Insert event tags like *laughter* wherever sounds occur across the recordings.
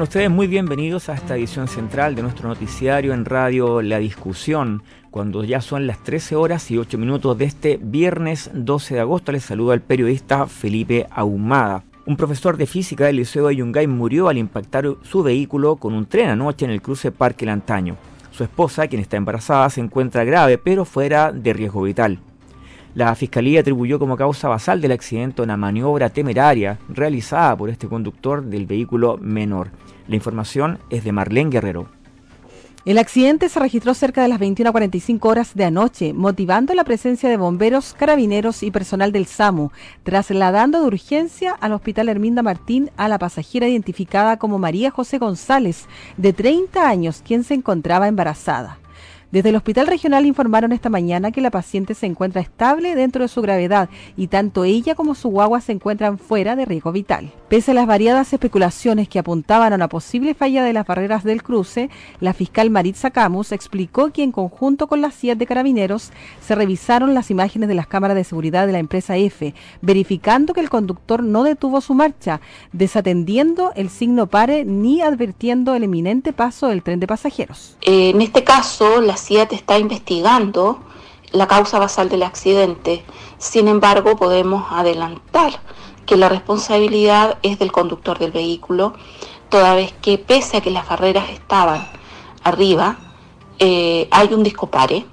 Ustedes muy bienvenidos a esta edición central de nuestro noticiario en radio La Discusión, cuando ya son las 13 horas y 8 minutos de este viernes 12 de agosto. Les saluda el periodista Felipe Ahumada. Un profesor de física del Liceo de Yungay murió al impactar su vehículo con un tren anoche en el cruce Parque Lantaño. Su esposa, quien está embarazada, se encuentra grave, pero fuera de riesgo vital. La Fiscalía atribuyó como causa basal del accidente una maniobra temeraria realizada por este conductor del vehículo menor. La información es de Marlene Guerrero. El accidente se registró cerca de las 21.45 horas de anoche, motivando la presencia de bomberos, carabineros y personal del SAMU, trasladando de urgencia al Hospital Herminda Martín a la pasajera identificada como María José González, de 30 años, quien se encontraba embarazada. Desde el Hospital Regional informaron esta mañana que la paciente se encuentra estable dentro de su gravedad y tanto ella como su guagua se encuentran fuera de riesgo vital. Pese a las variadas especulaciones que apuntaban a una posible falla de las barreras del cruce, la fiscal Maritza Camus explicó que en conjunto con las CIAT de carabineros se revisaron las imágenes de las cámaras de seguridad de la empresa F, verificando que el conductor no detuvo su marcha, desatendiendo el signo pare ni advirtiendo el eminente paso del tren de pasajeros. En este caso, las CIAT está investigando la causa basal del accidente. Sin embargo, podemos adelantar que la responsabilidad es del conductor del vehículo, toda vez que pese a que las barreras estaban arriba, eh, hay un discopare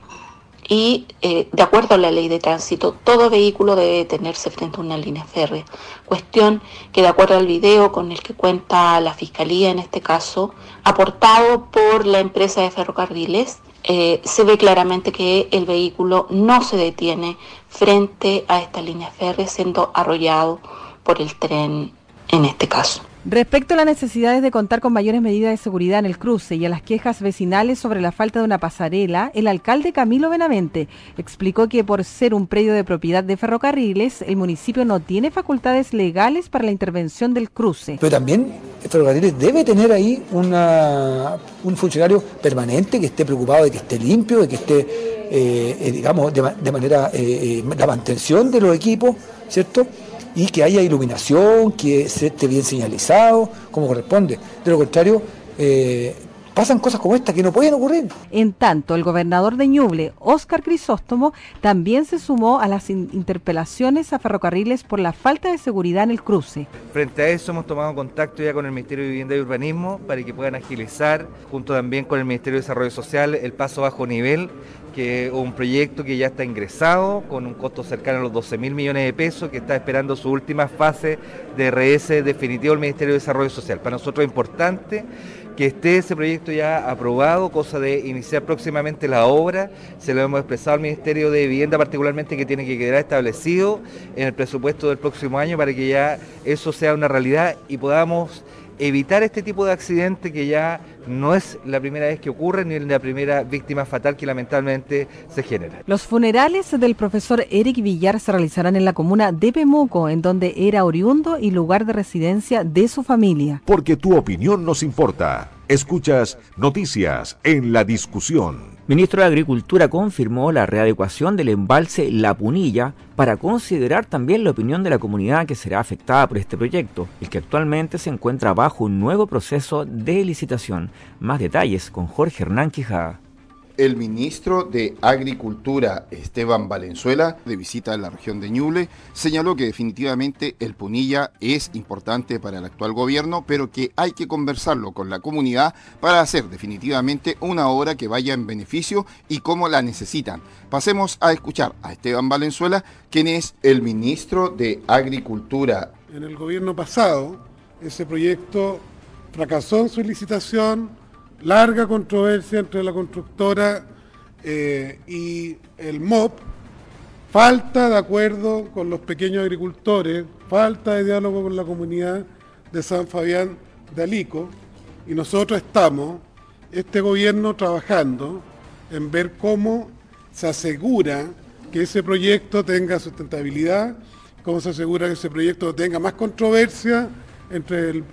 y eh, de acuerdo a la ley de tránsito, todo vehículo debe detenerse frente a una línea férrea. Cuestión que de acuerdo al video con el que cuenta la Fiscalía en este caso, aportado por la empresa de ferrocarriles, eh, se ve claramente que el vehículo no se detiene frente a esta línea férrea, siendo arrollado por el tren en este caso. Respecto a las necesidades de contar con mayores medidas de seguridad en el cruce y a las quejas vecinales sobre la falta de una pasarela, el alcalde Camilo Benavente explicó que por ser un predio de propiedad de ferrocarriles, el municipio no tiene facultades legales para la intervención del cruce. Pero también ferrocarriles debe tener ahí una, un funcionario permanente que esté preocupado de que esté limpio, de que esté, eh, eh, digamos, de, manera, eh, la mantención de los equipos, ¿cierto? Y que haya iluminación, que esté bien señalizado, como corresponde. De lo contrario, eh, pasan cosas como esta que no pueden ocurrir. En tanto, el gobernador de Ñuble, Óscar Crisóstomo, también se sumó a las interpelaciones a ferrocarriles por la falta de seguridad en el cruce. Frente a eso hemos tomado contacto ya con el Ministerio de Vivienda y Urbanismo para que puedan agilizar, junto también con el Ministerio de Desarrollo Social, el paso bajo nivel que un proyecto que ya está ingresado con un costo cercano a los 12 mil millones de pesos, que está esperando su última fase de RS definitivo del Ministerio de Desarrollo Social. Para nosotros es importante que esté ese proyecto ya aprobado, cosa de iniciar próximamente la obra. Se lo hemos expresado al Ministerio de Vivienda particularmente que tiene que quedar establecido en el presupuesto del próximo año para que ya eso sea una realidad y podamos evitar este tipo de accidente que ya no es la primera vez que ocurre ni la primera víctima fatal que lamentablemente se genera. Los funerales del profesor Eric Villar se realizarán en la comuna de Pemuco, en donde era oriundo y lugar de residencia de su familia. Porque tu opinión nos importa. Escuchas noticias en la discusión. Ministro de Agricultura confirmó la readecuación del embalse La Punilla para considerar también la opinión de la comunidad que será afectada por este proyecto, el que actualmente se encuentra bajo un nuevo proceso de licitación. Más detalles con Jorge Hernán Quijada el ministro de Agricultura, Esteban Valenzuela, de visita en la región de Ñuble, señaló que definitivamente el Punilla es importante para el actual gobierno, pero que hay que conversarlo con la comunidad para hacer definitivamente una obra que vaya en beneficio y cómo la necesitan. Pasemos a escuchar a Esteban Valenzuela, quien es el ministro de Agricultura. En el gobierno pasado, ese proyecto fracasó en su licitación, larga controversia entre la constructora eh, y el MOP, falta de acuerdo con los pequeños agricultores, falta de diálogo con la comunidad de San Fabián de Alico, y nosotros estamos, este gobierno, trabajando en ver cómo se asegura que ese proyecto tenga sustentabilidad, cómo se asegura que ese proyecto tenga más controversia entre,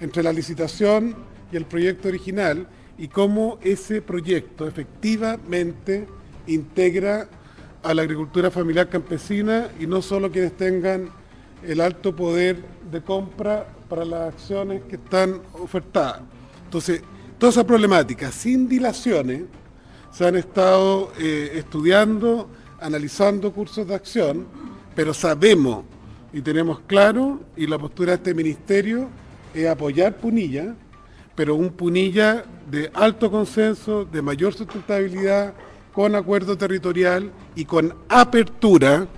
entre la licitación y el proyecto original y cómo ese proyecto efectivamente integra a la agricultura familiar campesina y no solo quienes tengan el alto poder de compra para las acciones que están ofertadas. Entonces, toda esa problemática, sin dilaciones, se han estado eh, estudiando, analizando cursos de acción, pero sabemos y tenemos claro, y la postura de este ministerio es apoyar Punilla, pero un Punilla de alto consenso, de mayor sustentabilidad, con acuerdo territorial y con apertura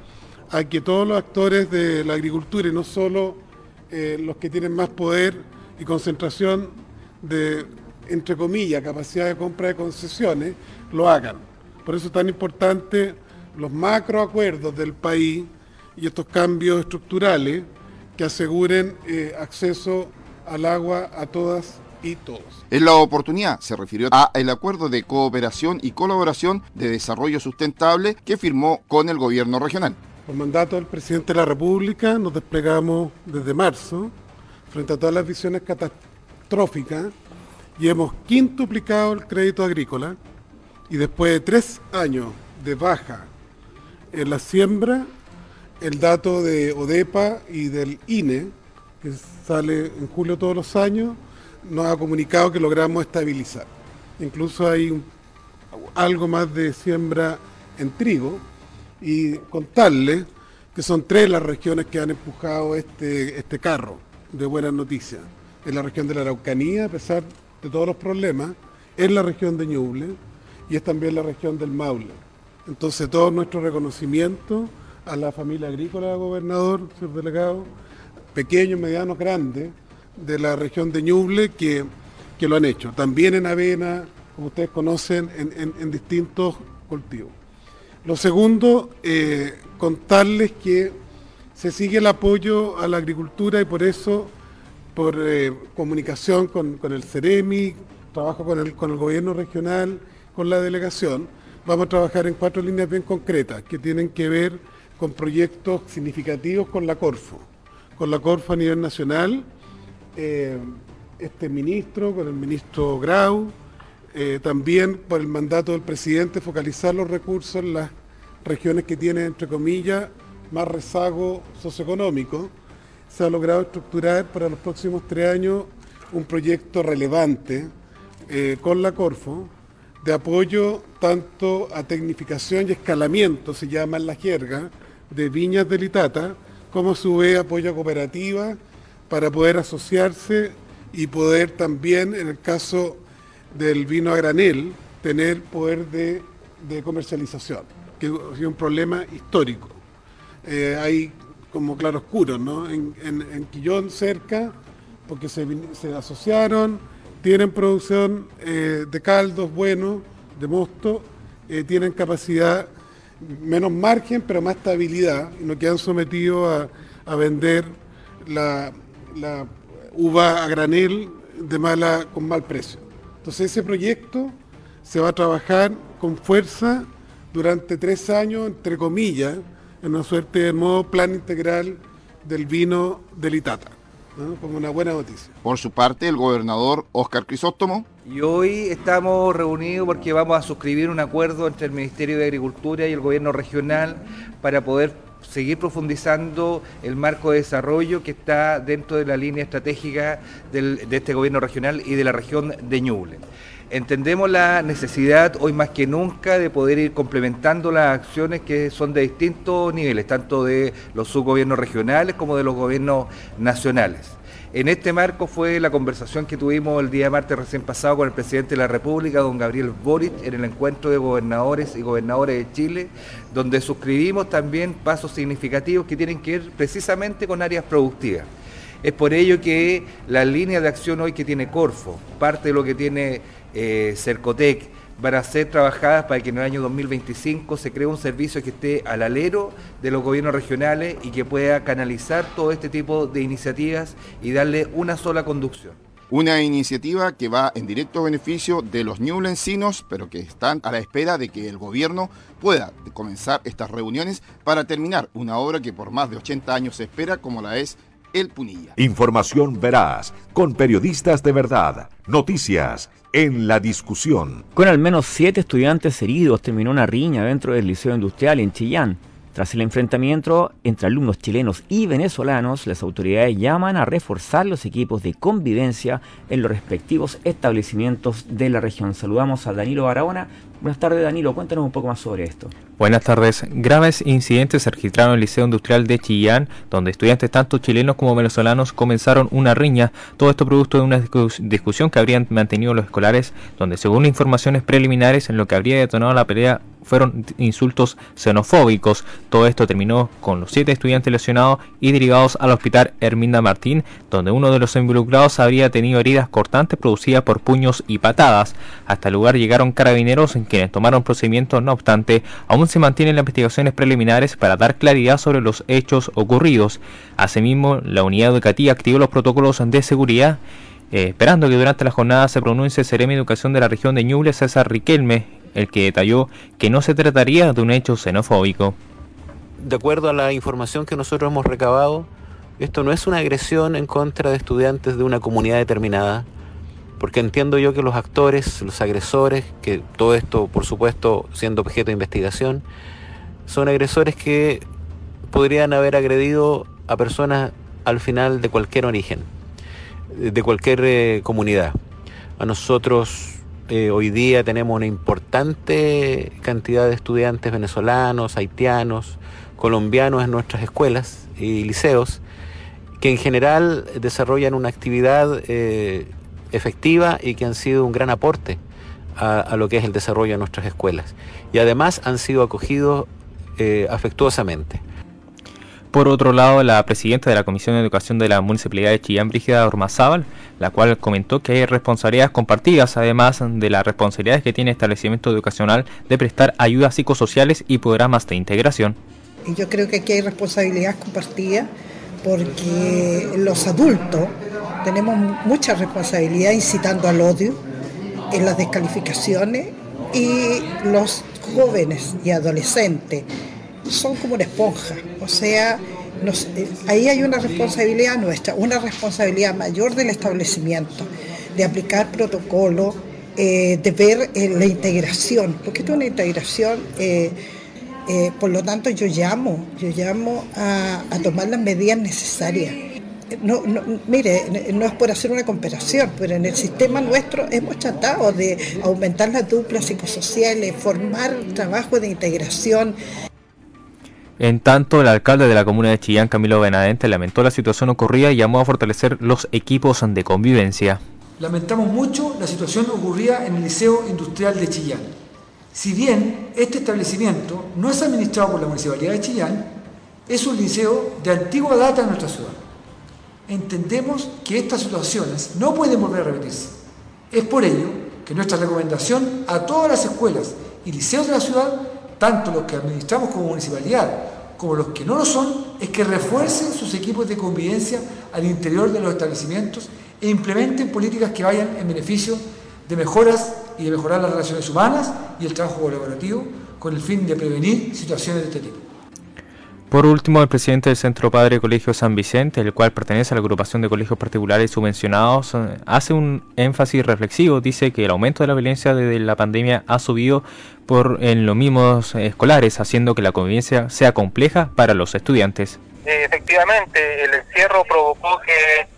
a que todos los actores de la agricultura y no solo eh, los que tienen más poder y concentración de, entre comillas, capacidad de compra de concesiones, lo hagan. Por eso es tan importante los macroacuerdos del país y estos cambios estructurales que aseguren eh, acceso al agua a todas y todos. En la oportunidad se refirió a el acuerdo de cooperación y colaboración de desarrollo sustentable que firmó con el gobierno regional. Por mandato del presidente de la República nos desplegamos desde marzo frente a todas las visiones catastróficas y hemos quintuplicado el crédito agrícola y después de tres años de baja en la siembra, el dato de ODEPA y del INE, que sale en julio todos los años, nos ha comunicado que logramos estabilizar. Incluso hay algo más de siembra en trigo y contarles que son tres las regiones que han empujado este, este carro de buenas noticias. En la región de la Araucanía, a pesar de todos los problemas, es la región de Ñuble y es también la región del Maule. Entonces todo nuestro reconocimiento a la familia agrícola, gobernador, señor delegado, pequeños, medianos, grandes, de la región de Ñuble que, lo han hecho. También en avena, como ustedes conocen, en, distintos cultivos. Lo segundo, eh, contarles que se sigue el apoyo a la agricultura y por eso, por eh, comunicación con, el CEREMI, trabajo con el, con el gobierno regional, con la delegación, vamos a trabajar en cuatro líneas bien concretas que tienen que ver con proyectos significativos con la Corfo, con la Corfo a nivel nacional, eh, este ministro, con el ministro Grau, eh, también por el mandato del presidente focalizar los recursos en las regiones que tienen, entre comillas, más rezago socioeconómico. Se ha logrado estructurar para los próximos tres años un proyecto relevante eh, con la Corfo de apoyo tanto a tecnificación y escalamiento, se llama en la jerga, de viñas de Litata, como a su vez apoyo a cooperativas para poder asociarse y poder también, en el caso del vino a granel, tener poder de, comercialización, que sido un problema histórico. Eh, hay como claroscuros, ¿no? En, en, Quillón cerca, porque se, asociaron, tienen producción eh, de caldos buenos, de mosto, eh, tienen capacidad, menos margen, pero más estabilidad, y no quedan sometidos a vender la, la uva a granel de mala, con mal precio. Entonces ese proyecto se va a trabajar con fuerza durante tres años, entre comillas, en una suerte de modo plan integral del vino del Itata, como una buena noticia. Por su parte, el gobernador Oscar Crisóstomo. Y hoy estamos reunidos porque vamos a suscribir un acuerdo entre el Ministerio de Agricultura y el gobierno regional para poder seguir profundizando el marco de desarrollo que está dentro de la línea estratégica de este gobierno regional y de la región de Ñuble. Entendemos la necesidad hoy más que nunca de poder ir complementando las acciones que son de distintos niveles, tanto de los subgobiernos regionales como de los gobiernos nacionales. En este marco fue la conversación que tuvimos el día martes recién pasado con el presidente de la República, don Gabriel Boric, en el encuentro de gobernadores y gobernadores de Chile, donde suscribimos también pasos significativos que tienen que ver precisamente con áreas productivas. Es por ello que la línea de acción hoy que tiene Corfo, parte de lo que tiene eh, Cercotec, van a ser trabajadas para que en el año 2025 se cree un servicio que esté al alero de los gobiernos regionales y que pueda canalizar todo este tipo de iniciativas y darle una sola conducción. Una iniciativa que va en directo beneficio de los ñublencinos, pero que están a la espera de que el gobierno pueda comenzar estas reuniones para terminar una obra que por más de 80 años se espera, como la es El Punilla. Información veraz, con periodistas de verdad, noticias en la discusión. Con al menos siete estudiantes heridos terminó una riña dentro del Liceo Industrial en Chillán. Tras el enfrentamiento entre alumnos chilenos y venezolanos, las autoridades llaman a reforzar los equipos de convivencia en los respectivos establecimientos de la región. Saludamos a Danilo Barahona. Buenas tardes, Danilo. Cuéntanos un poco más sobre esto. Buenas tardes. Graves incidentes se registraron en el Liceo Industrial de Chillán, donde estudiantes tanto chilenos como venezolanos comenzaron una riña. Todo esto producto de una discusión que habrían mantenido los escolares, donde según informaciones preliminares en lo que habría detonado la pelea fueron insultos xenofóbicos. Todo esto terminó con los siete estudiantes lesionados y derivados al hospital Herminda Martín, donde uno de los involucrados habría tenido heridas cortantes producidas por puños y patadas. Hasta el lugar llegaron carabineros en quienes tomaron procedimientos, no obstante, aún se mantienen las investigaciones preliminares para dar claridad sobre los hechos ocurridos. Asimismo, la unidad educativa activó los protocolos de seguridad eh, esperando que durante la jornada se pronuncie Seremi Educación de la región de Ñuble César Riquelme, el que detalló que no se trataría de un hecho xenofóbico. De acuerdo a la información que nosotros hemos recabado, esto no es una agresión en contra de estudiantes de una comunidad determinada, porque entiendo yo que los actores, los agresores, que todo esto por supuesto siendo objeto de investigación, son agresores que podrían haber agredido a personas al final de cualquier origen, de cualquier eh, comunidad. A nosotros eh, hoy día tenemos una importante cantidad de estudiantes venezolanos, haitianos, colombianos en nuestras escuelas y liceos, que en general desarrollan una actividad eh, efectiva y que han sido un gran aporte a, lo que es el desarrollo de nuestras escuelas. Y además han sido acogidos eh, afectuosamente. Por otro lado, la presidenta de la Comisión de Educación de la Municipalidad de Chillán, Brígida Ormazábal, la cual comentó que hay responsabilidades compartidas, además de las responsabilidades que tiene el establecimiento educacional de prestar ayudas psicosociales y programas de integración. Yo creo que aquí hay responsabilidades compartidas porque los adultos tenemos mucha responsabilidad incitando al odio en las descalificaciones y los jóvenes y adolescentes son como una esponja, o sea, eh, ahí hay una responsabilidad nuestra, una responsabilidad mayor del establecimiento, de aplicar protocolos, eh, de ver eh, la integración, porque esto es una integración, por lo tanto yo llamo, yo llamo a, tomar las medidas necesarias. No, mire, no es por hacer una comparación, pero en el sistema nuestro hemos tratado de aumentar las duplas psicosociales, formar trabajo de integración, en tanto, el alcalde de la comuna de Chillán, Camilo Benavente, lamentó la situación ocurrida y llamó a fortalecer los equipos de convivencia. Lamentamos mucho la situación ocurrida en el Liceo Industrial de Chillán. Si bien este establecimiento no es administrado por la Municipalidad de Chillán, es un liceo de antigua data en nuestra ciudad. Entendemos que estas situaciones no pueden volver a repetirse. Es por ello que nuestra recomendación a todas las escuelas y liceos de la ciudad, tanto los que administramos como municipalidad como los que no lo son, es que refuercen sus equipos de convivencia al interior de los establecimientos e implementen políticas que vayan en beneficio de mejoras y de mejorar las relaciones humanas y el trabajo colaborativo con el fin de prevenir situaciones de este tipo. Por último, el presidente del Centro Padre Colegio San Vicente, el cual pertenece a la agrupación de colegios particulares subvencionados, eh, hace un énfasis reflexivo. Dice que el aumento de la violencia desde la pandemia ha subido por en los mismos escolares, haciendo que la convivencia sea compleja para los estudiantes. Efectivamente, el encierro provocó que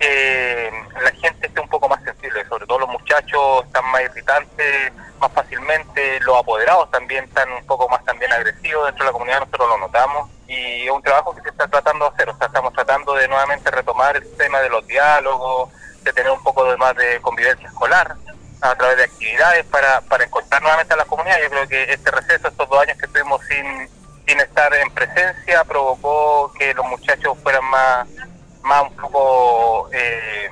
la gente esté un poco más sensible, sobre todo los muchachos están más irritantes más fácilmente, los apoderados también están un poco más también agresivos dentro de la comunidad, nosotros lo notamos y es un trabajo que se está tratando de hacer, o sea, estamos tratando de nuevamente retomar el tema de los diálogos, de tener un poco de más de convivencia escolar a través de actividades para, para encontrar nuevamente a la comunidad. Yo creo que este receso, estos dos años que estuvimos sin, sin estar en presencia, provocó que los muchachos fueran más, más un poco... Eh,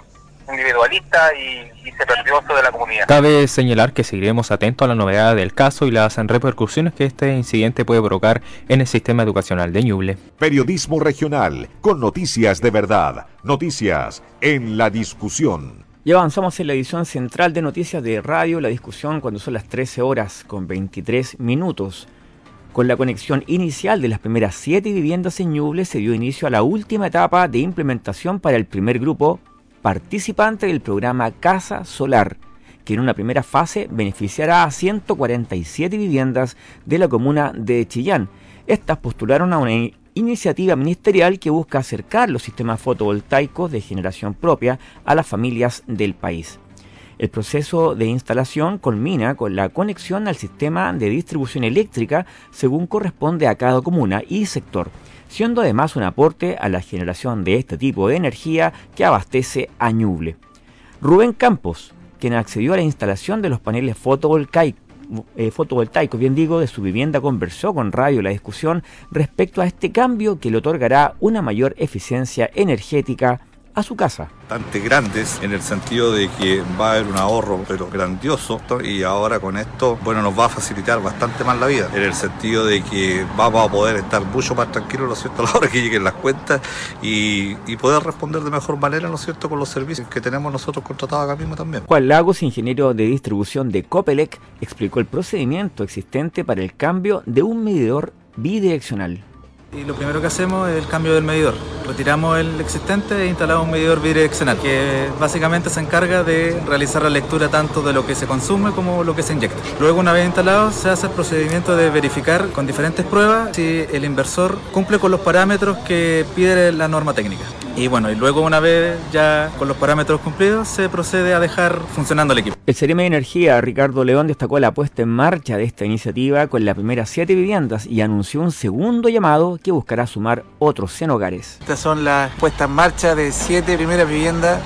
individualista y, se perdió eso de la comunidad. Cabe señalar que seguiremos atentos a la novedad del caso y las repercusiones que este incidente puede provocar en el sistema educacional de Ñuble. Periodismo regional con noticias de verdad, noticias en la discusión. Y avanzamos en la edición central de noticias de radio, la discusión cuando son las 13 horas con 23 minutos. Con la conexión inicial de las primeras siete viviendas en Ñuble se dio inicio a la última etapa de implementación para el primer grupo participante del programa Casa Solar, que en una primera fase beneficiará a 147 viviendas de la comuna de Chillán. Estas postularon a una iniciativa ministerial que busca acercar los sistemas fotovoltaicos de generación propia a las familias del país. El proceso de instalación culmina con la conexión al sistema de distribución eléctrica según corresponde a cada comuna y sector, siendo además un aporte a la generación de este tipo de energía que abastece a Ñuble. Rubén Campos, quien accedió a la instalación de los paneles fotovoltaicos eh, fotovoltaico, bien digo, de su vivienda conversó con Radio la discusión respecto a este cambio que le otorgará una mayor eficiencia energética a su casa. Bastante grandes en el sentido de que va a haber un ahorro pero grandioso y ahora con esto bueno nos va a facilitar bastante más la vida en el sentido de que vamos a poder estar mucho más tranquilos ¿no es cierto? *laughs* a la hora que lleguen las cuentas y, y poder responder de mejor manera ¿no es cierto? con los servicios que tenemos nosotros contratados acá mismo también. Juan Lagos, ingeniero de distribución de Copelec, explicó el procedimiento existente para el cambio de un medidor bidireccional. Y lo primero que hacemos es el cambio del medidor. Retiramos el existente e instalamos un medidor bidireccional que básicamente se encarga de realizar la lectura tanto de lo que se consume como lo que se inyecta. Luego una vez instalado se hace el procedimiento de verificar con diferentes pruebas si el inversor cumple con los parámetros que pide la norma técnica. Y bueno, y luego una vez ya con los parámetros cumplidos se procede a dejar funcionando el equipo. El CRM de Energía, Ricardo León, destacó la puesta en marcha de esta iniciativa con las primeras siete viviendas y anunció un segundo llamado que buscará sumar otros 100 hogares. Estas son las puestas en marcha de siete primeras viviendas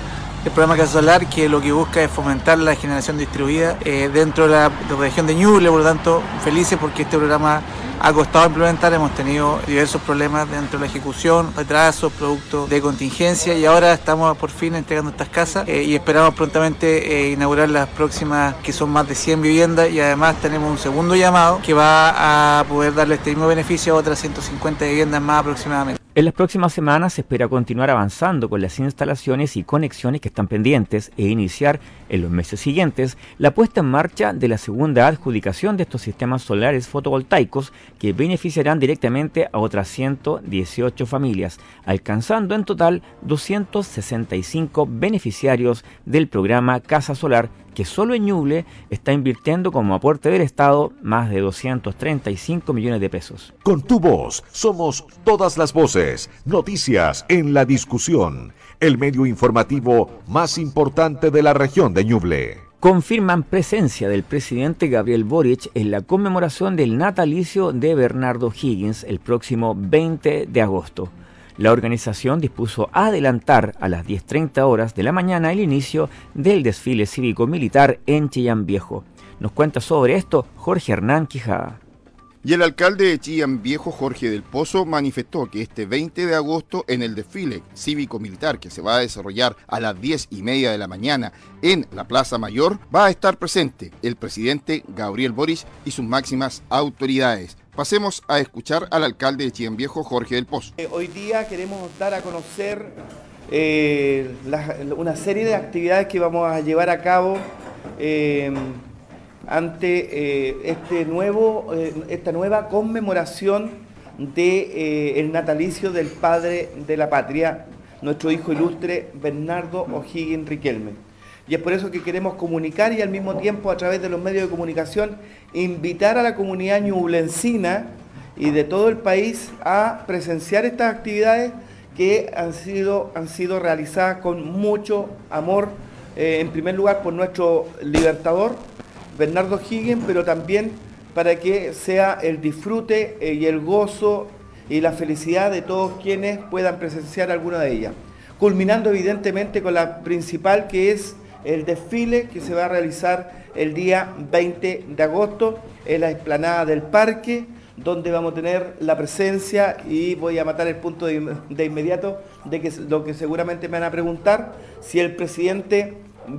el programa Casa Solar que lo que busca es fomentar la generación distribuida eh, dentro de la, de la, región de Ñuble, por lo tanto felices porque este programa ha costado implementar, hemos tenido diversos problemas dentro de la ejecución, retrasos, producto de contingencia y ahora estamos por fin entregando estas casas eh, y esperamos prontamente eh, inaugurar las próximas que son más de 100 viviendas y además tenemos un segundo llamado que va a poder darle este mismo beneficio a otras 150 viviendas más aproximadamente. En las próximas semanas se espera continuar avanzando con las instalaciones y conexiones que están pendientes e iniciar en los meses siguientes la puesta en marcha de la segunda adjudicación de estos sistemas solares fotovoltaicos que beneficiarán directamente a otras 118 familias, alcanzando en total 265 beneficiarios del programa Casa Solar que solo en Ñuble está invirtiendo como aporte del Estado más de 235 millones de pesos. Con tu voz somos todas las voces, noticias en la discusión, el medio informativo más importante de la región de Ñuble. Confirman presencia del presidente Gabriel Boric en la conmemoración del natalicio de Bernardo Higgins el próximo 20 de agosto. La organización dispuso adelantar a las 10.30 horas de la mañana el inicio del desfile cívico-militar en Chillán Viejo. Nos cuenta sobre esto Jorge Hernán Quijada. Y el alcalde de Chillán Viejo, Jorge del Pozo, manifestó que este 20 de agosto, en el desfile cívico-militar que se va a desarrollar a las 10 y media de la mañana en la Plaza Mayor, va a estar presente el presidente Gabriel Boris y sus máximas autoridades. Pasemos a escuchar al alcalde de Chillán Viejo, Jorge del Pozo. Eh, hoy día queremos dar a conocer eh, una serie de actividades que vamos a llevar a cabo. Eh, ante este nuevo, esta nueva conmemoración del de, natalicio del padre de la patria, nuestro hijo ilustre Bernardo O'Higgins Riquelme. Y es por eso que queremos comunicar y al mismo tiempo a través de los medios de comunicación invitar a la comunidad ñublencina y de todo el país a presenciar estas actividades que han sido, han sido realizadas con mucho amor, eh, en primer lugar por nuestro libertador, Bernardo Higgins, pero también para que sea el disfrute eh, y el gozo y la felicidad de todos quienes puedan presenciar alguna de ellas. Culminando evidentemente con la principal que es el desfile que se va a realizar el día 20 de agosto en la explanada del parque, donde vamos a tener la presencia y voy a matar el punto de, inmediato de que lo que seguramente me van a preguntar, si el presidente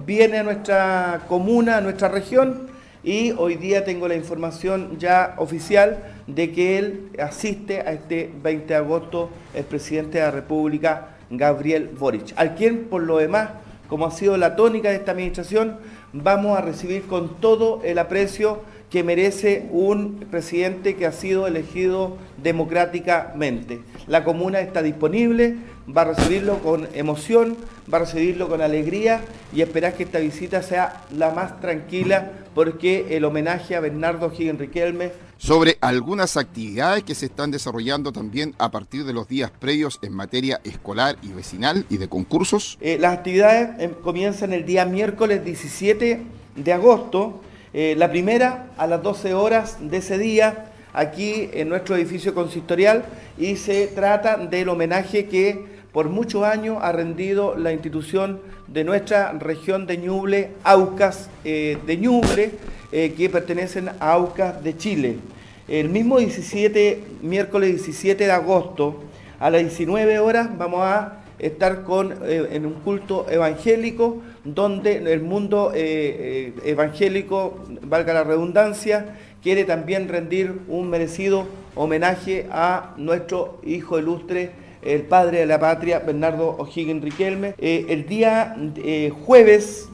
viene a nuestra comuna, a nuestra región, y hoy día tengo la información ya oficial de que él asiste a este 20 de agosto el presidente de la República, Gabriel Boric, al quien por lo demás como ha sido la tónica de esta administración, vamos a recibir con todo el aprecio que merece un presidente que ha sido elegido democráticamente. La comuna está disponible, va a recibirlo con emoción, va a recibirlo con alegría y esperar que esta visita sea la más tranquila porque el homenaje a Bernardo Higgins Riquelme sobre algunas actividades que se están desarrollando también a partir de los días previos en materia escolar y vecinal y de concursos. Eh, las actividades eh, comienzan el día miércoles 17 de agosto eh, la primera a las 12 horas de ese día, aquí en nuestro edificio consistorial, y se trata del homenaje que por muchos años ha rendido la institución de nuestra región de Ñuble, Aucas eh, de Ñuble, eh, que pertenecen a Aucas de Chile. El mismo 17, miércoles 17 de agosto, a las 19 horas, vamos a estar con, en un culto evangélico donde el mundo eh, eh, evangélico, valga la redundancia, quiere también rendir un merecido homenaje a nuestro hijo ilustre, el padre de la patria, Bernardo O'Higgins Riquelme. Eh, el día jueves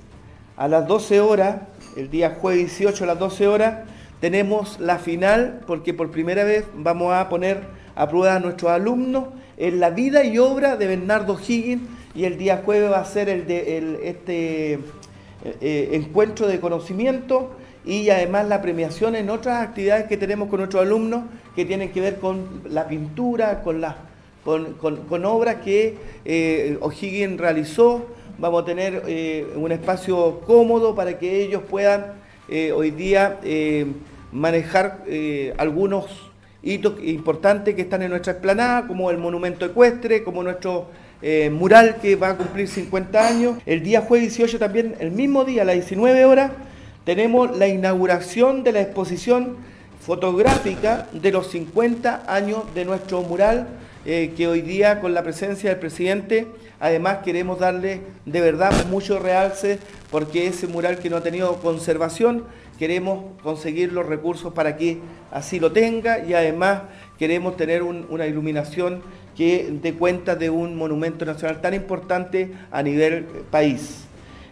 a las 12 horas, el día jueves 18 a las 12 horas, tenemos la final, porque por primera vez vamos a poner a prueba a nuestros alumnos en la vida y obra de Bernardo O'Higgins y el día jueves va a ser el de este eh, eh, encuentro de conocimiento y además la premiación en otras actividades que tenemos con nuestros alumnos que tienen que ver con la pintura, con, las con, obras que eh, O'Higgins realizó. Vamos a tener eh, un espacio cómodo para que ellos puedan hoy día manejar algunos hitos importantes que están en nuestra explanada, como el monumento ecuestre, como nuestro eh, mural que va a cumplir 50 años. El día jueves 18 también, el mismo día, a las 19 horas, tenemos la inauguración de la exposición fotográfica de los 50 años de nuestro mural, eh, que hoy día con la presencia del presidente, además queremos darle de verdad mucho realce, porque ese mural que no ha tenido conservación, queremos conseguir los recursos para que así lo tenga y además queremos tener una iluminación que dé cuenta de un monumento nacional tan importante a nivel país.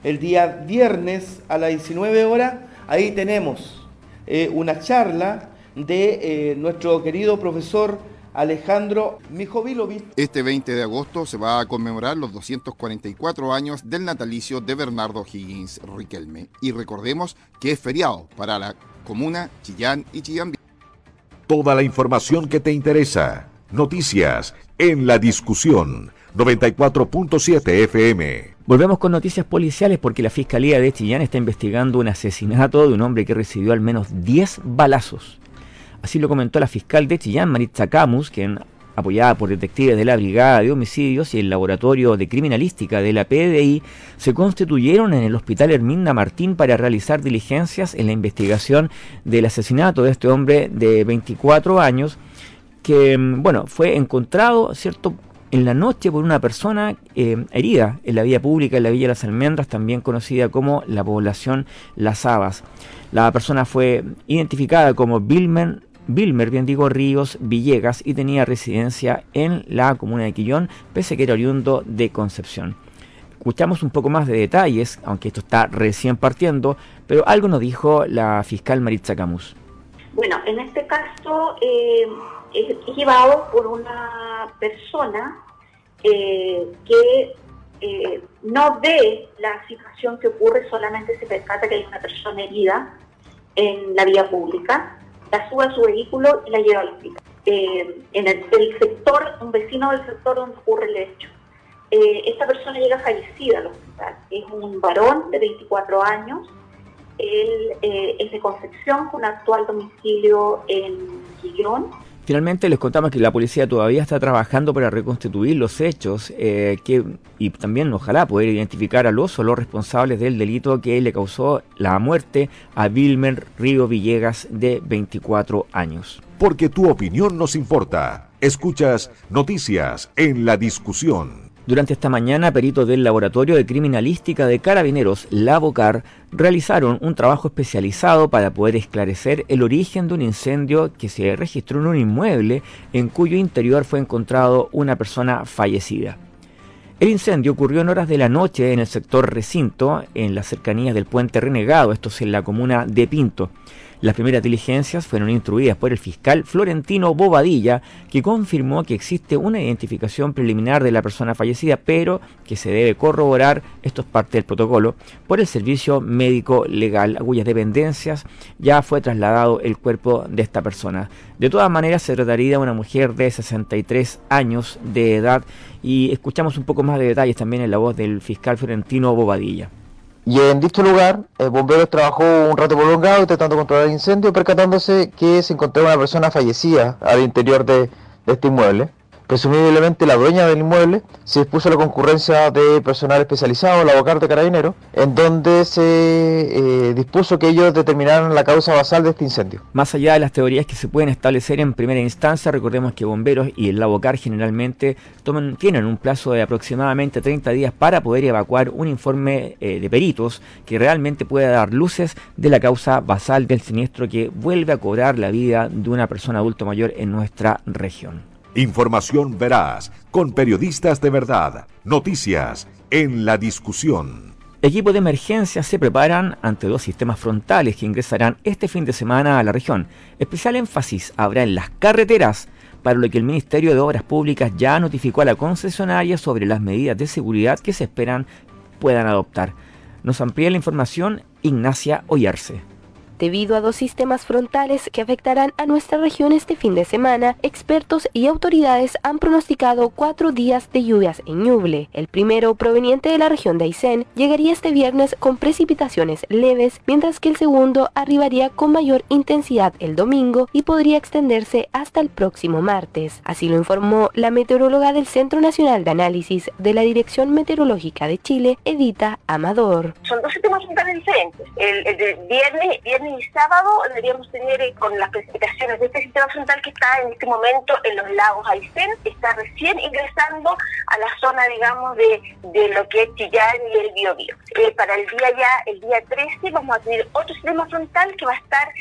El día viernes a las 19 horas, ahí tenemos eh, una charla de eh, nuestro querido profesor Alejandro Mijovilovic. Este 20 de agosto se va a conmemorar los 244 años del natalicio de Bernardo Higgins Riquelme. Y recordemos que es feriado para la comuna Chillán y Chillán. Toda la información que te interesa. Noticias en la discusión 94.7 FM. Volvemos con noticias policiales porque la Fiscalía de Chillán está investigando un asesinato de un hombre que recibió al menos 10 balazos. Así lo comentó la fiscal de Chillán, Maritza Camus, quien, apoyada por detectives de la Brigada de Homicidios y el Laboratorio de Criminalística de la PDI, se constituyeron en el Hospital Herminda Martín para realizar diligencias en la investigación del asesinato de este hombre de 24 años que, mm, bueno, fue encontrado, ¿cierto?, en la noche por una persona eh, herida en la vía pública en la Villa Las Almendras, también conocida como la población Las Habas. La persona fue identificada como Vilmer, Vilmer, bien digo, Ríos Villegas y tenía residencia en la comuna de Quillón, pese que era oriundo de Concepción. Escuchamos un poco más de detalles, aunque esto está recién partiendo, pero algo nos dijo la fiscal Maritza Camus. Bueno, en este caso... Eh es llevado por una persona eh, que eh, no ve la situación que ocurre, solamente se percata que hay una persona herida en la vía pública, la sube a su vehículo y la lleva al hospital. Eh, en el, sector, un vecino del sector donde ocurre el hecho. esta persona llega fallecida al hospital. Es un varón de 24 años. Él es de Concepción, con actual domicilio en Quillón Finalmente les contamos que la policía todavía está trabajando para reconstituir los hechos eh, y también ojalá poder identificar a los o los responsables del delito que le causó la muerte a Wilmer Río Villegas de 24 años. Porque tu opinión nos importa. Escuchas noticias en la discusión. Durante esta mañana, peritos del Laboratorio de Criminalística de Carabineros, Lavocar, realizaron un trabajo especializado para poder esclarecer el origen de un incendio que se registró en un inmueble en cuyo interior fue encontrado una persona fallecida. El incendio ocurrió en horas de la noche en el sector recinto, en las cercanías del puente Renegado, esto es en la comuna de Pinto. Las primeras diligencias fueron instruidas por el fiscal Florentino Bobadilla, que confirmó que existe una identificación preliminar de la persona fallecida, pero que se debe corroborar, esto es parte del protocolo, por el servicio médico legal, a cuyas dependencias ya fue trasladado el cuerpo de esta persona. De todas maneras, se trataría de una mujer de 63 años de edad y escuchamos un poco más de detalles también en la voz del fiscal Florentino Bobadilla. Y en dicho lugar, el bomberos trabajó un rato prolongado intentando controlar el incendio, percatándose que se encontraba una persona fallecida al interior de, de este inmueble. Presumiblemente la dueña del inmueble se dispuso a la concurrencia de personal especializado, la bocar de carabinero, en donde se eh, dispuso que ellos determinaran la causa basal de este incendio. Más allá de las teorías que se pueden establecer en primera instancia, recordemos que bomberos y el Labocar generalmente toman, tienen un plazo de aproximadamente 30 días para poder evacuar un informe eh, de peritos que realmente pueda dar luces de la causa basal del siniestro que vuelve a cobrar la vida de una persona adulto mayor en nuestra región. Información veraz, con periodistas de verdad. Noticias en la discusión. Equipos de emergencia se preparan ante dos sistemas frontales que ingresarán este fin de semana a la región. Especial énfasis habrá en las carreteras, para lo que el Ministerio de Obras Públicas ya notificó a la concesionaria sobre las medidas de seguridad que se esperan puedan adoptar. Nos amplía la información Ignacia Oyarse. Debido a dos sistemas frontales que afectarán a nuestra región este fin de semana, expertos y autoridades han pronosticado cuatro días de lluvias en Ñuble. El primero, proveniente de la región de Aysén, llegaría este viernes con precipitaciones leves, mientras que el segundo arribaría con mayor intensidad el domingo y podría extenderse hasta el próximo martes. Así lo informó la meteoróloga del Centro Nacional de Análisis de la Dirección Meteorológica de Chile, Edita Amador. Son dos sistemas frontales diferentes. El, el de viernes, y sábado deberíamos tener eh, con las precipitaciones de este sistema frontal que está en este momento en los lagos Aysén, está recién ingresando a la zona, digamos, de, de lo que es Chillán y el Biobío. Eh, para el día ya, el día 13, vamos a tener otro sistema frontal que va a estar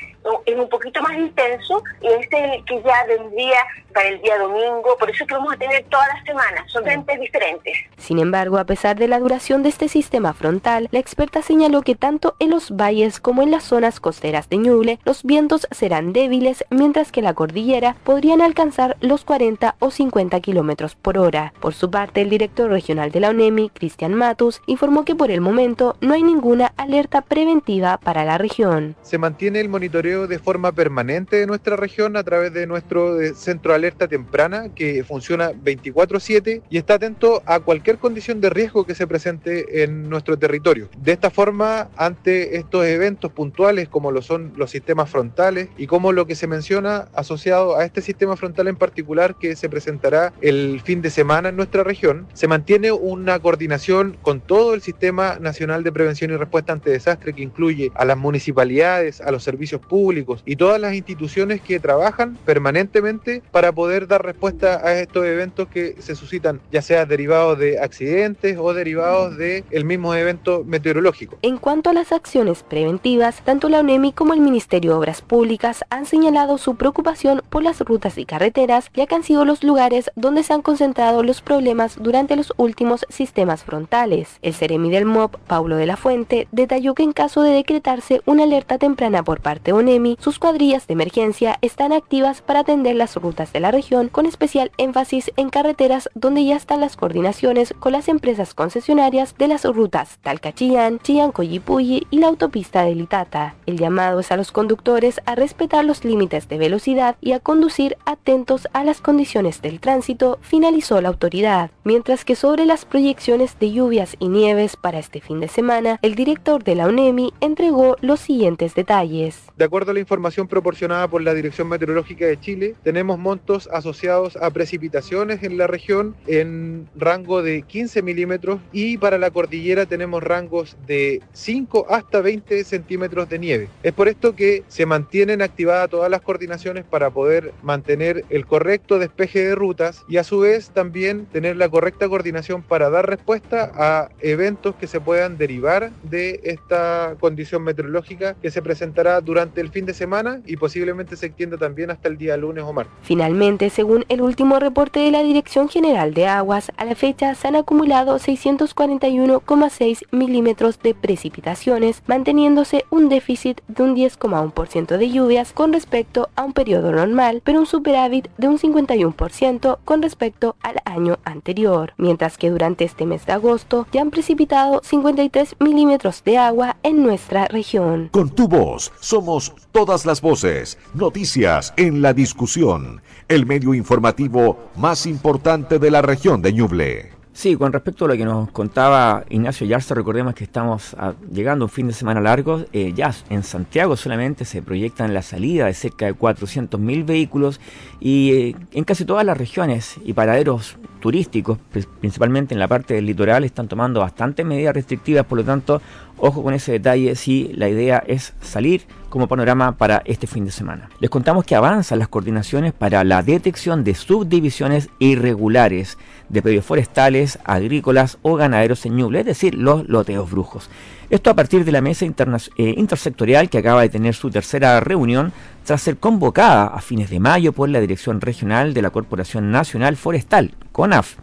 en un poquito más intenso y este es el que ya vendría para el día domingo, por eso que vamos a tener todas las semanas, son frentes diferentes. Sin embargo, a pesar de la duración de este sistema frontal, la experta señaló que tanto en los valles como en las zonas costeras de Ñuble, los vientos serán débiles, mientras que la cordillera podrían alcanzar los 40 o 50 kilómetros por hora. Por su parte, el director regional de la UNEMI, Cristian Matus, informó que por el momento no hay ninguna alerta preventiva para la región. Se mantiene el monitoreo de forma permanente de nuestra región a través de nuestro eh, centro de alerta temprana que funciona 24/7 y está atento a cualquier condición de riesgo que se presente en nuestro territorio. De esta forma, ante estos eventos puntuales como lo son los sistemas frontales y como lo que se menciona asociado a este sistema frontal en particular que se presentará el fin de semana en nuestra región, se mantiene una coordinación con todo el Sistema Nacional de Prevención y Respuesta ante Desastre que incluye a las municipalidades, a los servicios públicos y todas las instituciones que trabajan permanentemente para poder dar respuesta a estos eventos que se suscitan, ya sea derivados de accidentes o derivados del el mismo evento meteorológico. En cuanto a las acciones preventivas, tanto la UNEMI como el Ministerio de Obras Públicas han señalado su preocupación por las rutas y carreteras, ya que han sido los lugares donde se han concentrado los problemas durante los últimos sistemas frontales. El Ceremi del MOP, Paulo de la Fuente, detalló que en caso de decretarse una alerta temprana por parte de Sus cuadrillas de emergencia están activas para atender las rutas de la región, con especial énfasis en carreteras donde ya están las coordinaciones con las empresas concesionarias de las rutas Talca-Chillán, y la autopista de Litata. El llamado es a los conductores a respetar los límites de velocidad y a conducir atentos a las condiciones del tránsito, finalizó la autoridad. Mientras que sobre las proyecciones de lluvias y nieves para este fin de semana, el director de la UNEMI entregó los siguientes detalles. De acuerdo a la información proporcionada por la Dirección Meteorológica de Chile, tenemos montos asociados a precipitaciones en la región en rango de 15 milímetros y para la cordillera tenemos rangos de 5 hasta 20 centímetros de nieve. Es por esto que se mantienen activadas todas las coordinaciones para poder mantener el correcto despeje de rutas y a su vez también tener la correcta coordinación para dar respuesta a eventos que se puedan derivar de esta condición meteorológica que se presentará durante el fin de semana y posiblemente se extienda también hasta el día lunes o martes. Finalmente, según el último reporte de la Dirección General de Aguas, a la fecha se han acumulado 641,6 milímetros de precipitaciones, manteniéndose un déficit de un 10,1% de lluvias con respecto a un periodo normal, pero un superávit de un 51% con respecto al año anterior, mientras que durante este mes de agosto ya han precipitado 53 milímetros de agua en nuestra región. Con tu voz somos todas las voces, noticias en la discusión, el medio informativo más importante de la región de Ñuble. Sí, con respecto a lo que nos contaba Ignacio Yarza, recordemos que estamos llegando a un fin de semana largo. Eh, ya en Santiago solamente se proyectan la salida de cerca de 400.000 vehículos y eh, en casi todas las regiones y paraderos turísticos, principalmente en la parte del litoral, están tomando bastantes medidas restrictivas, por lo tanto, ojo con ese detalle si la idea es salir como panorama para este fin de semana. Les contamos que avanzan las coordinaciones para la detección de subdivisiones irregulares de predios forestales, agrícolas o ganaderos en Ñuble, es decir, los loteos brujos. Esto a partir de la mesa eh, intersectorial que acaba de tener su tercera reunión tras ser convocada a fines de mayo por la Dirección Regional de la Corporación Nacional Forestal, CONAF.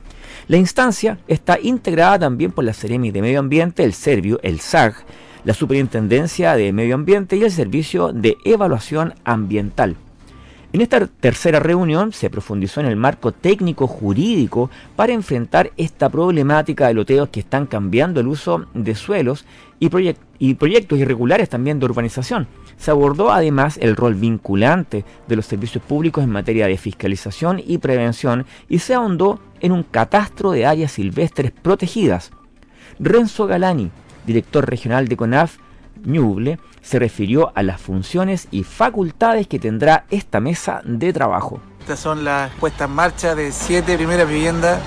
La instancia está integrada también por la Seremi de Medio Ambiente, el Servio, el SAG, la Superintendencia de Medio Ambiente y el Servicio de Evaluación Ambiental. En esta tercera reunión se profundizó en el marco técnico jurídico para enfrentar esta problemática de loteos que están cambiando el uso de suelos y, proyectos irregulares también de urbanización. Se abordó además el rol vinculante de los servicios públicos en materia de fiscalización y prevención y se ahondó en un catastro de áreas silvestres protegidas. Renzo Galani, director regional de CONAF Ñuble, se refirió a las funciones y facultades que tendrá esta mesa de trabajo. Estas son las puestas en marcha de siete primeras viviendas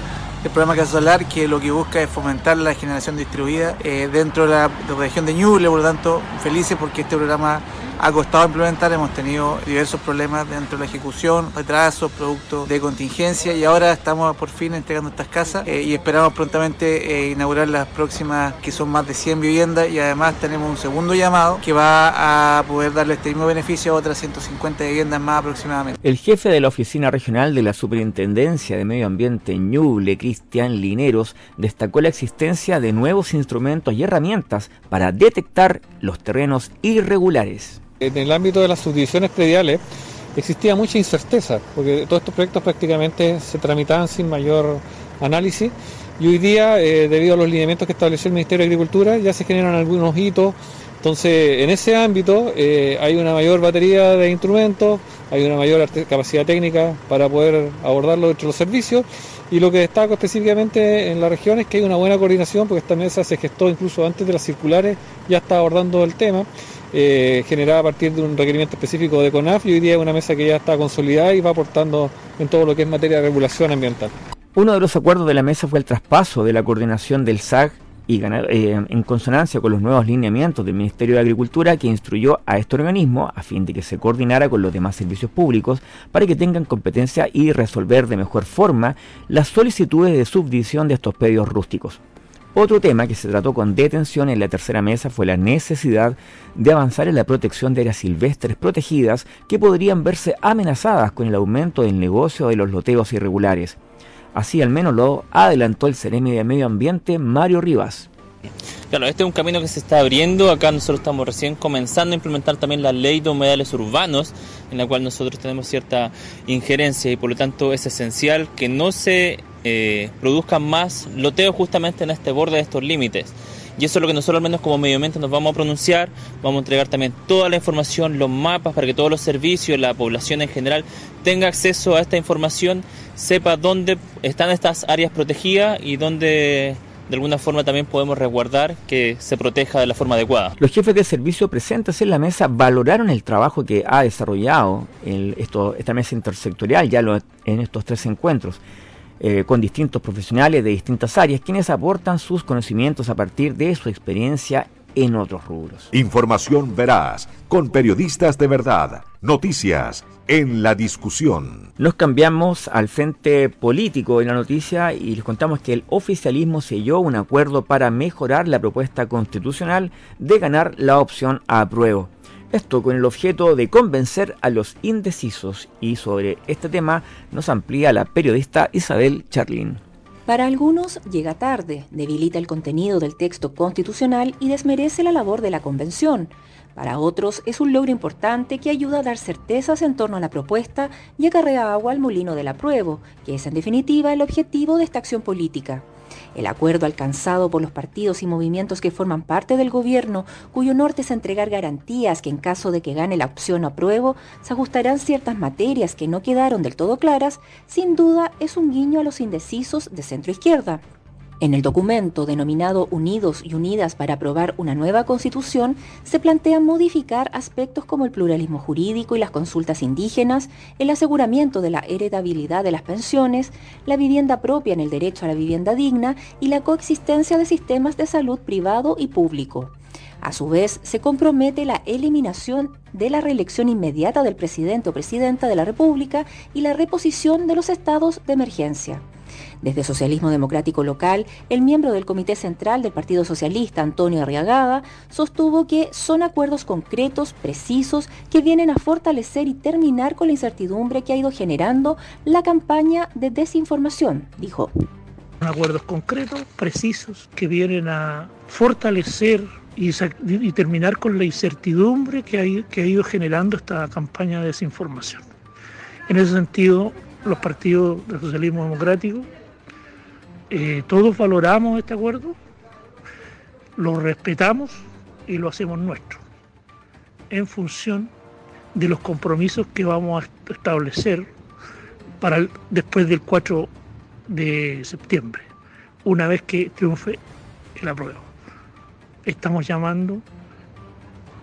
del programa Casa Solar, que lo que busca es fomentar la generación distribuida eh, dentro de la, de la región de Ñuble, por lo tanto, felices porque este programa ha costado implementar, hemos tenido diversos problemas dentro de la ejecución, retrasos, producto de contingencia y ahora estamos por fin entregando estas casas eh, y esperamos prontamente eh, inaugurar las próximas que son más de 100 viviendas y además tenemos un segundo llamado que va a poder darle este mismo beneficio a otras 150 viviendas más aproximadamente. El jefe de la Oficina Regional de la Superintendencia de Medio Ambiente Ñuble, Cristian Lineros, destacó la existencia de nuevos instrumentos y herramientas para detectar los terrenos irregulares. En el ámbito de las subdivisiones prediales existía mucha incerteza, porque todos estos proyectos prácticamente se tramitaban sin mayor análisis y hoy día, eh, debido a los lineamientos que estableció el Ministerio de Agricultura, ya se generan algunos hitos. Entonces, en ese ámbito eh, hay una mayor batería de instrumentos, hay una mayor capacidad técnica para poder abordarlo dentro de los servicios. Y lo que destaco específicamente en la región es que hay una buena coordinación, porque esta mesa se gestó incluso antes de las circulares, ya está abordando el tema eh, generada a partir de un requerimiento específico de CONAF y hoy día es una mesa que ya está consolidada y va aportando en todo lo que es materia de regulación ambiental. Uno de los acuerdos de la mesa fue el traspaso de la coordinación del SAG y eh, en consonancia con los nuevos lineamientos del Ministerio de Agricultura que instruyó a este organismo a fin de que se coordinara con los demás servicios públicos para que tengan competencia y resolver de mejor forma las solicitudes de subdivisión de estos pedidos rústicos. Otro tema que se trató con detención en la tercera mesa fue la necesidad de avanzar en la protección de áreas silvestres protegidas que podrían verse amenazadas con el aumento del negocio de los loteos irregulares. Así al menos lo adelantó el Ceremi de Medio Ambiente Mario Rivas. Claro, este es un camino que se está abriendo. Acá nosotros estamos recién comenzando a implementar también la ley de humedales urbanos, en la cual nosotros tenemos cierta injerencia y por lo tanto es esencial que no se eh, produzcan más loteos justamente en este borde de estos límites. Y eso es lo que nosotros al menos como medio ambiente nos vamos a pronunciar, vamos a entregar también toda la información, los mapas, para que todos los servicios, la población en general tenga acceso a esta información, sepa dónde están estas áreas protegidas y dónde de alguna forma también podemos resguardar que se proteja de la forma adecuada. Los jefes de servicio presentes en la mesa valoraron el trabajo que ha desarrollado esta mesa intersectorial ya en estos tres encuentros. Eh, con distintos profesionales de distintas áreas, quienes aportan sus conocimientos a partir de su experiencia en otros rubros. Información veraz, con periodistas de verdad, noticias en la discusión. Nos cambiamos al frente político en la noticia y les contamos que el oficialismo selló un acuerdo para mejorar la propuesta constitucional de ganar la opción a apruebo. Esto con el objeto de convencer a los indecisos y sobre este tema nos amplía la periodista Isabel Charlin. Para algunos llega tarde, debilita el contenido del texto constitucional y desmerece la labor de la Convención. Para otros es un logro importante que ayuda a dar certezas en torno a la propuesta y acarrea agua al molino del apruebo, que es en definitiva el objetivo de esta acción política. El acuerdo alcanzado por los partidos y movimientos que forman parte del gobierno, cuyo norte es entregar garantías que en caso de que gane la opción apruebo, se ajustarán ciertas materias que no quedaron del todo claras, sin duda es un guiño a los indecisos de centro izquierda. En el documento denominado Unidos y Unidas para aprobar una nueva constitución, se plantea modificar aspectos como el pluralismo jurídico y las consultas indígenas, el aseguramiento de la heredabilidad de las pensiones, la vivienda propia en el derecho a la vivienda digna y la coexistencia de sistemas de salud privado y público. A su vez, se compromete la eliminación de la reelección inmediata del presidente o presidenta de la República y la reposición de los estados de emergencia. Desde Socialismo Democrático Local, el miembro del Comité Central del Partido Socialista, Antonio Arriagada, sostuvo que son acuerdos concretos, precisos, que vienen a fortalecer y terminar con la incertidumbre que ha ido generando la campaña de desinformación, dijo. Acuerdos concretos, precisos, que vienen a fortalecer y, terminar con la incertidumbre que que ha ido generando esta campaña de desinformación. En ese sentido, los partidos del socialismo democrático eh, todos valoramos este acuerdo, lo respetamos y lo hacemos nuestro, en función de los compromisos que vamos a establecer para después del 4 de septiembre, una vez que triunfe el apruebo. Estamos llamando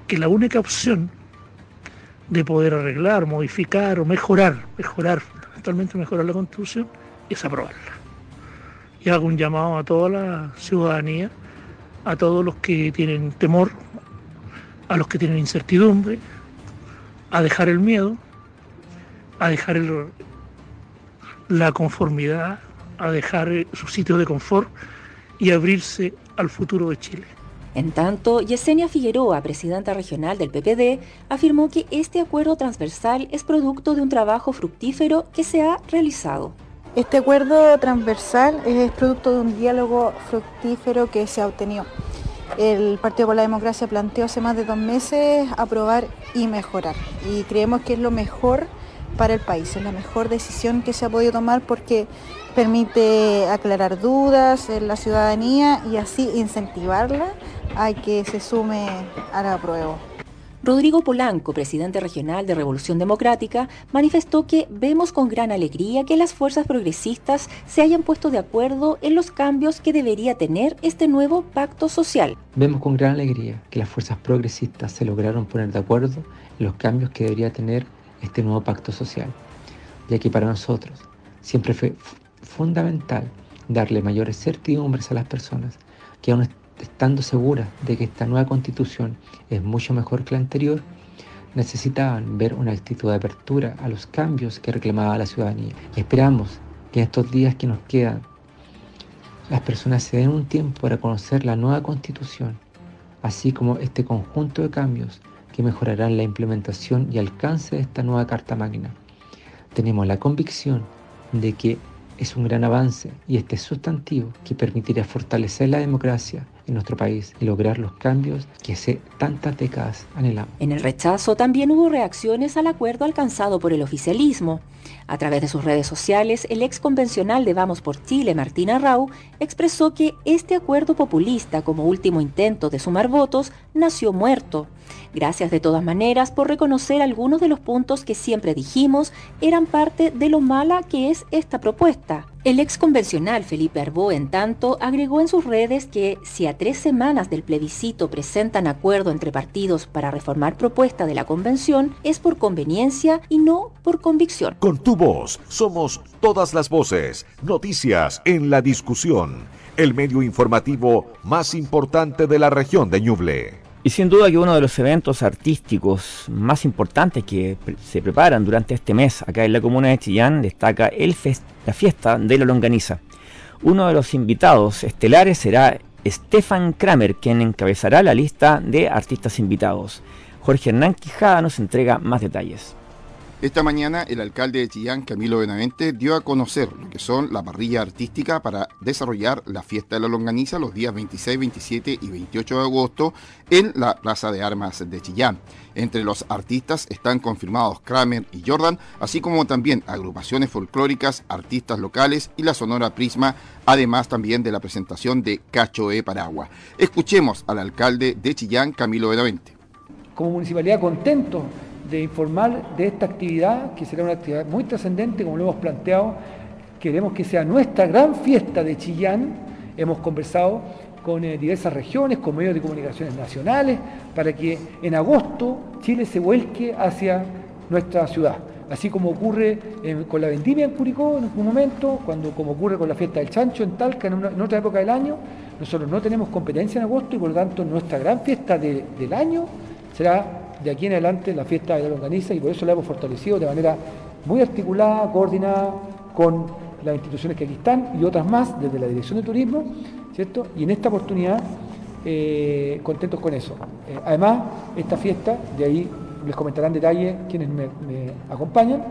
que la única opción de poder arreglar, modificar o mejorar, mejorar, fundamentalmente mejorar la constitución, es aprobarla y hago un llamado a toda la ciudadanía, a todos los que tienen temor, a los que tienen incertidumbre, a dejar el miedo, a dejar la conformidad, a dejar su sitio de confort y abrirse al futuro de Chile. En tanto, Yesenia Figueroa, presidenta regional del PPD, afirmó que este acuerdo transversal es producto de un trabajo fructífero que se ha realizado. Este acuerdo transversal es producto de un diálogo fructífero que se ha obtenido. El Partido por la Democracia planteó hace más de dos meses aprobar y mejorar. Y creemos que es lo mejor para el país, es la mejor decisión que se ha podido tomar porque permite aclarar dudas en la ciudadanía y así incentivarla a que se sume a la apruebo. Rodrigo Polanco, presidente regional de Revolución Democrática, manifestó que vemos con gran alegría que las fuerzas progresistas se hayan puesto de acuerdo en los cambios que debería tener este nuevo pacto social. Vemos con gran alegría que las fuerzas progresistas se lograron poner de acuerdo en los cambios que debería tener este nuevo pacto social, ya que para nosotros siempre fue fundamental darle mayores certidumbres a las personas que aún estando seguras de que esta nueva constitución es mucho mejor que la anterior, necesitaban ver una actitud de apertura a los cambios que reclamaba la ciudadanía. esperamos que en estos días que nos quedan las personas se den un tiempo para conocer la nueva constitución, así como este conjunto de cambios que mejorarán la implementación y alcance de esta nueva Carta Magna. Tenemos la convicción de que es un gran avance y este sustantivo que permitirá fortalecer la democracia en nuestro país y lograr los cambios que hace tantas décadas anhelamos. En el rechazo también hubo reacciones al acuerdo alcanzado por el oficialismo. A través de sus redes sociales, el ex convencional de Vamos por Chile, Martina Rau, expresó que este acuerdo populista, como último intento de sumar votos, nació muerto. Gracias de todas maneras por reconocer algunos de los puntos que siempre dijimos eran parte de lo mala que es esta propuesta. El ex convencional Felipe Arbó, en tanto, agregó en sus redes que si a tres semanas del plebiscito presentan acuerdo entre partidos para reformar propuesta de la convención, es por conveniencia y no por convicción. Con tu voz somos todas las voces, noticias en la discusión, el medio informativo más importante de la región de Ñuble. Y sin duda que uno de los eventos artísticos más importantes que se preparan durante este mes acá en la comuna de Chillán destaca el la fiesta de la longaniza. Uno de los invitados estelares será Stefan Kramer, quien encabezará la lista de artistas invitados. Jorge Hernán Quijada nos entrega más detalles. Esta mañana el alcalde de Chillán, Camilo Benavente, dio a conocer lo que son la parrilla artística para desarrollar la fiesta de la longaniza los días 26, 27 y 28 de agosto en la Plaza de Armas de Chillán. Entre los artistas están confirmados Kramer y Jordan, así como también agrupaciones folclóricas, artistas locales y la Sonora Prisma, además también de la presentación de Cachoe Paragua. Escuchemos al alcalde de Chillán, Camilo Benavente. Como municipalidad contento de informar de esta actividad, que será una actividad muy trascendente, como lo hemos planteado. Queremos que sea nuestra gran fiesta de Chillán. Hemos conversado con eh, diversas regiones, con medios de comunicaciones nacionales, para que en agosto Chile se vuelque hacia nuestra ciudad. Así como ocurre con la vendimia en Curicó en un momento, cuando, como ocurre con la fiesta del chancho en Talca en otra época del año, nosotros no tenemos competencia en agosto y por lo tanto nuestra gran fiesta del año será de aquí en adelante la fiesta la longaniza y por eso la hemos fortalecido de manera muy articulada, coordinada con las instituciones que aquí están y otras más desde la Dirección de Turismo, ¿cierto? Y en esta oportunidad, eh, contentos con eso. Eh, además, esta fiesta, de ahí les comentarán detalles quienes me, acompañan,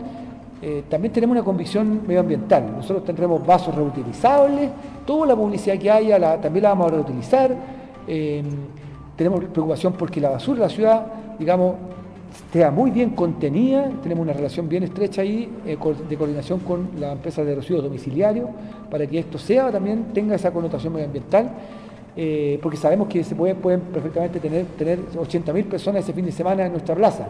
eh, también tenemos una convicción medioambiental. Nosotros tendremos vasos reutilizables, toda la publicidad que haya también la vamos a reutilizar. tenemos preocupación porque la basura de la ciudad digamos, esté muy bien contenida, tenemos una relación bien estrecha ahí eh, de coordinación con la empresa de residuos domiciliarios para que esto sea también tenga esa connotación medioambiental, eh, porque sabemos que se puede, pueden perfectamente tener, tener 80.000 personas ese fin de semana en nuestra plaza,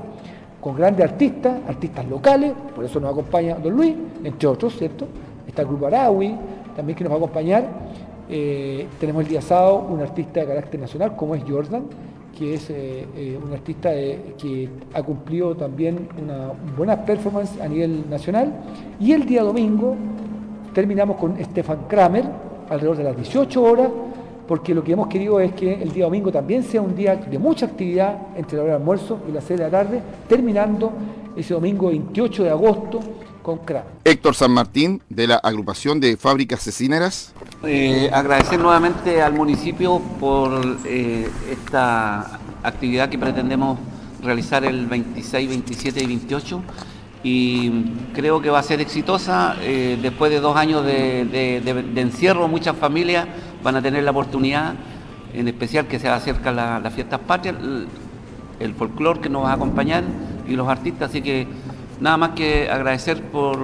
con grandes artistas, artistas locales, por eso nos acompaña Don Luis, entre otros, ¿cierto? Está el Grupo Araui, también que nos va a acompañar. Eh, tenemos el día sábado un artista de carácter nacional como es Jordan, que es eh, eh, un artista que ha cumplido también una buena performance a nivel nacional. Y el día domingo terminamos con Stefan Kramer, alrededor de las 18 horas, porque lo que hemos querido es que el día domingo también sea un día de mucha actividad entre la hora de almuerzo y las 6 de la tarde, terminando ese domingo 28 de agosto con Héctor San Martín, de la agrupación de fábricas cecineras. Eh, agradecer nuevamente al municipio por eh, esta actividad que pretendemos realizar el 26, 27 y 28 y creo que va a ser exitosa. Eh, después de dos años de, encierro, muchas familias van a tener la oportunidad, en especial que se acercan las fiestas patrias, el, el folclore que nos va a acompañar y los artistas, así que Nada más que agradecer por,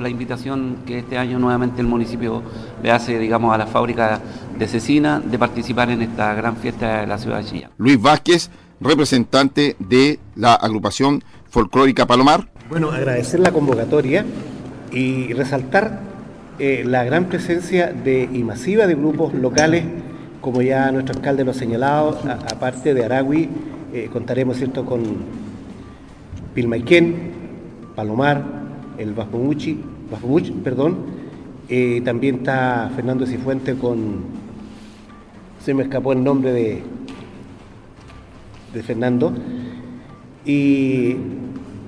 la invitación que este año nuevamente el municipio le hace, digamos, a la fábrica de Cecina de participar en esta gran fiesta de la ciudad de Chillán. Luis Vázquez, representante de la agrupación folclórica Palomar. Bueno, agradecer la convocatoria y resaltar eh, la gran presencia de, y masiva de grupos locales, como ya nuestro alcalde lo ha señalado, aparte de Aragui, eh, contaremos cierto con Pilmaiquén, Palomar, el Bafomuchi, perdón. Eh, también está Fernando Cifuente con, se me escapó el nombre de, de Fernando. Y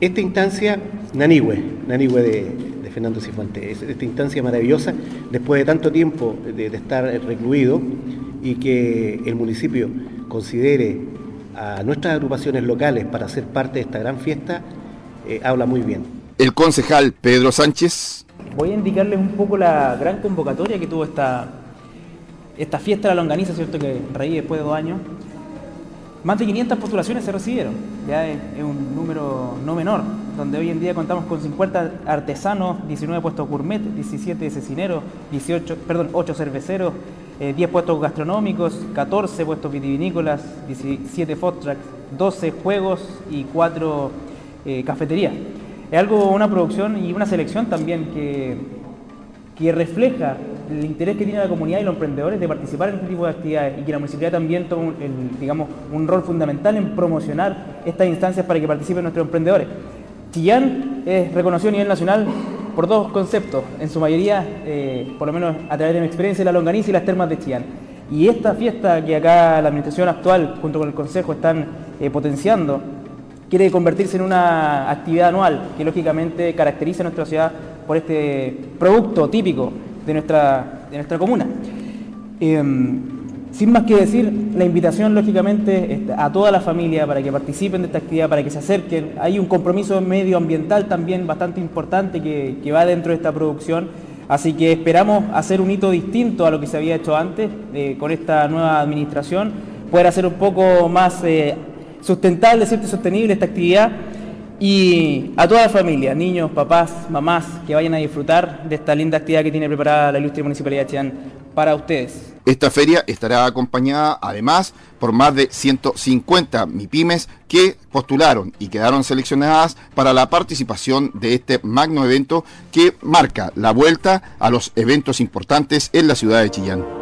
esta instancia, Nanihue, Nanihue de, Fernando Cifuente, esta instancia maravillosa, después de tanto tiempo de, estar recluido y que el municipio considere a nuestras agrupaciones locales para ser parte de esta gran fiesta, eh, habla muy bien. El concejal Pedro Sánchez. Voy a indicarles un poco la gran convocatoria que tuvo esta, esta fiesta de la longaniza, ¿cierto? Que reí después de dos años. Más de 500 postulaciones se recibieron, ya es, un número no menor, donde hoy en día contamos con 50 artesanos, 19 puestos gourmet, 17 cecineros, 18, perdón, 8 cerveceros, 10 eh, puestos gastronómicos, 14 puestos vitivinícolas, 17 food trucks, 12 juegos y 4 eh, cafetería. Es algo, una producción y una selección también que, que refleja el interés que tiene la comunidad y los emprendedores de participar en este tipo de actividades y que la municipalidad también toma digamos, un rol fundamental en promocionar estas instancias para que participen nuestros emprendedores. Chillán es reconocido a nivel nacional por dos conceptos, en su mayoría, eh, por lo menos a través de mi experiencia, la longaniza y las termas de Chillán. Y esta fiesta que acá la administración actual, junto con el Consejo, están eh, potenciando, quiere convertirse en una actividad anual que lógicamente caracteriza a nuestra ciudad por este producto típico de nuestra, de nuestra comuna. Em, sin más que decir, la invitación lógicamente a toda la familia para que participen de esta actividad, para que se acerquen. Hay un compromiso medioambiental también bastante importante que, va dentro de esta producción, así que esperamos hacer un hito distinto a lo que se había hecho antes eh, con esta nueva administración, poder hacer un poco más eh, sustentable, ¿cierto? sostenible esta actividad. Y a toda la familia, niños, papás, mamás, que vayan a disfrutar de esta linda actividad que tiene preparada la ilustre Municipalidad de Chillán para ustedes. Esta feria estará acompañada además por más de 150 MIPIMES que postularon y quedaron seleccionadas para la participación de este magno evento que marca la vuelta a los eventos importantes en la ciudad de Chillán.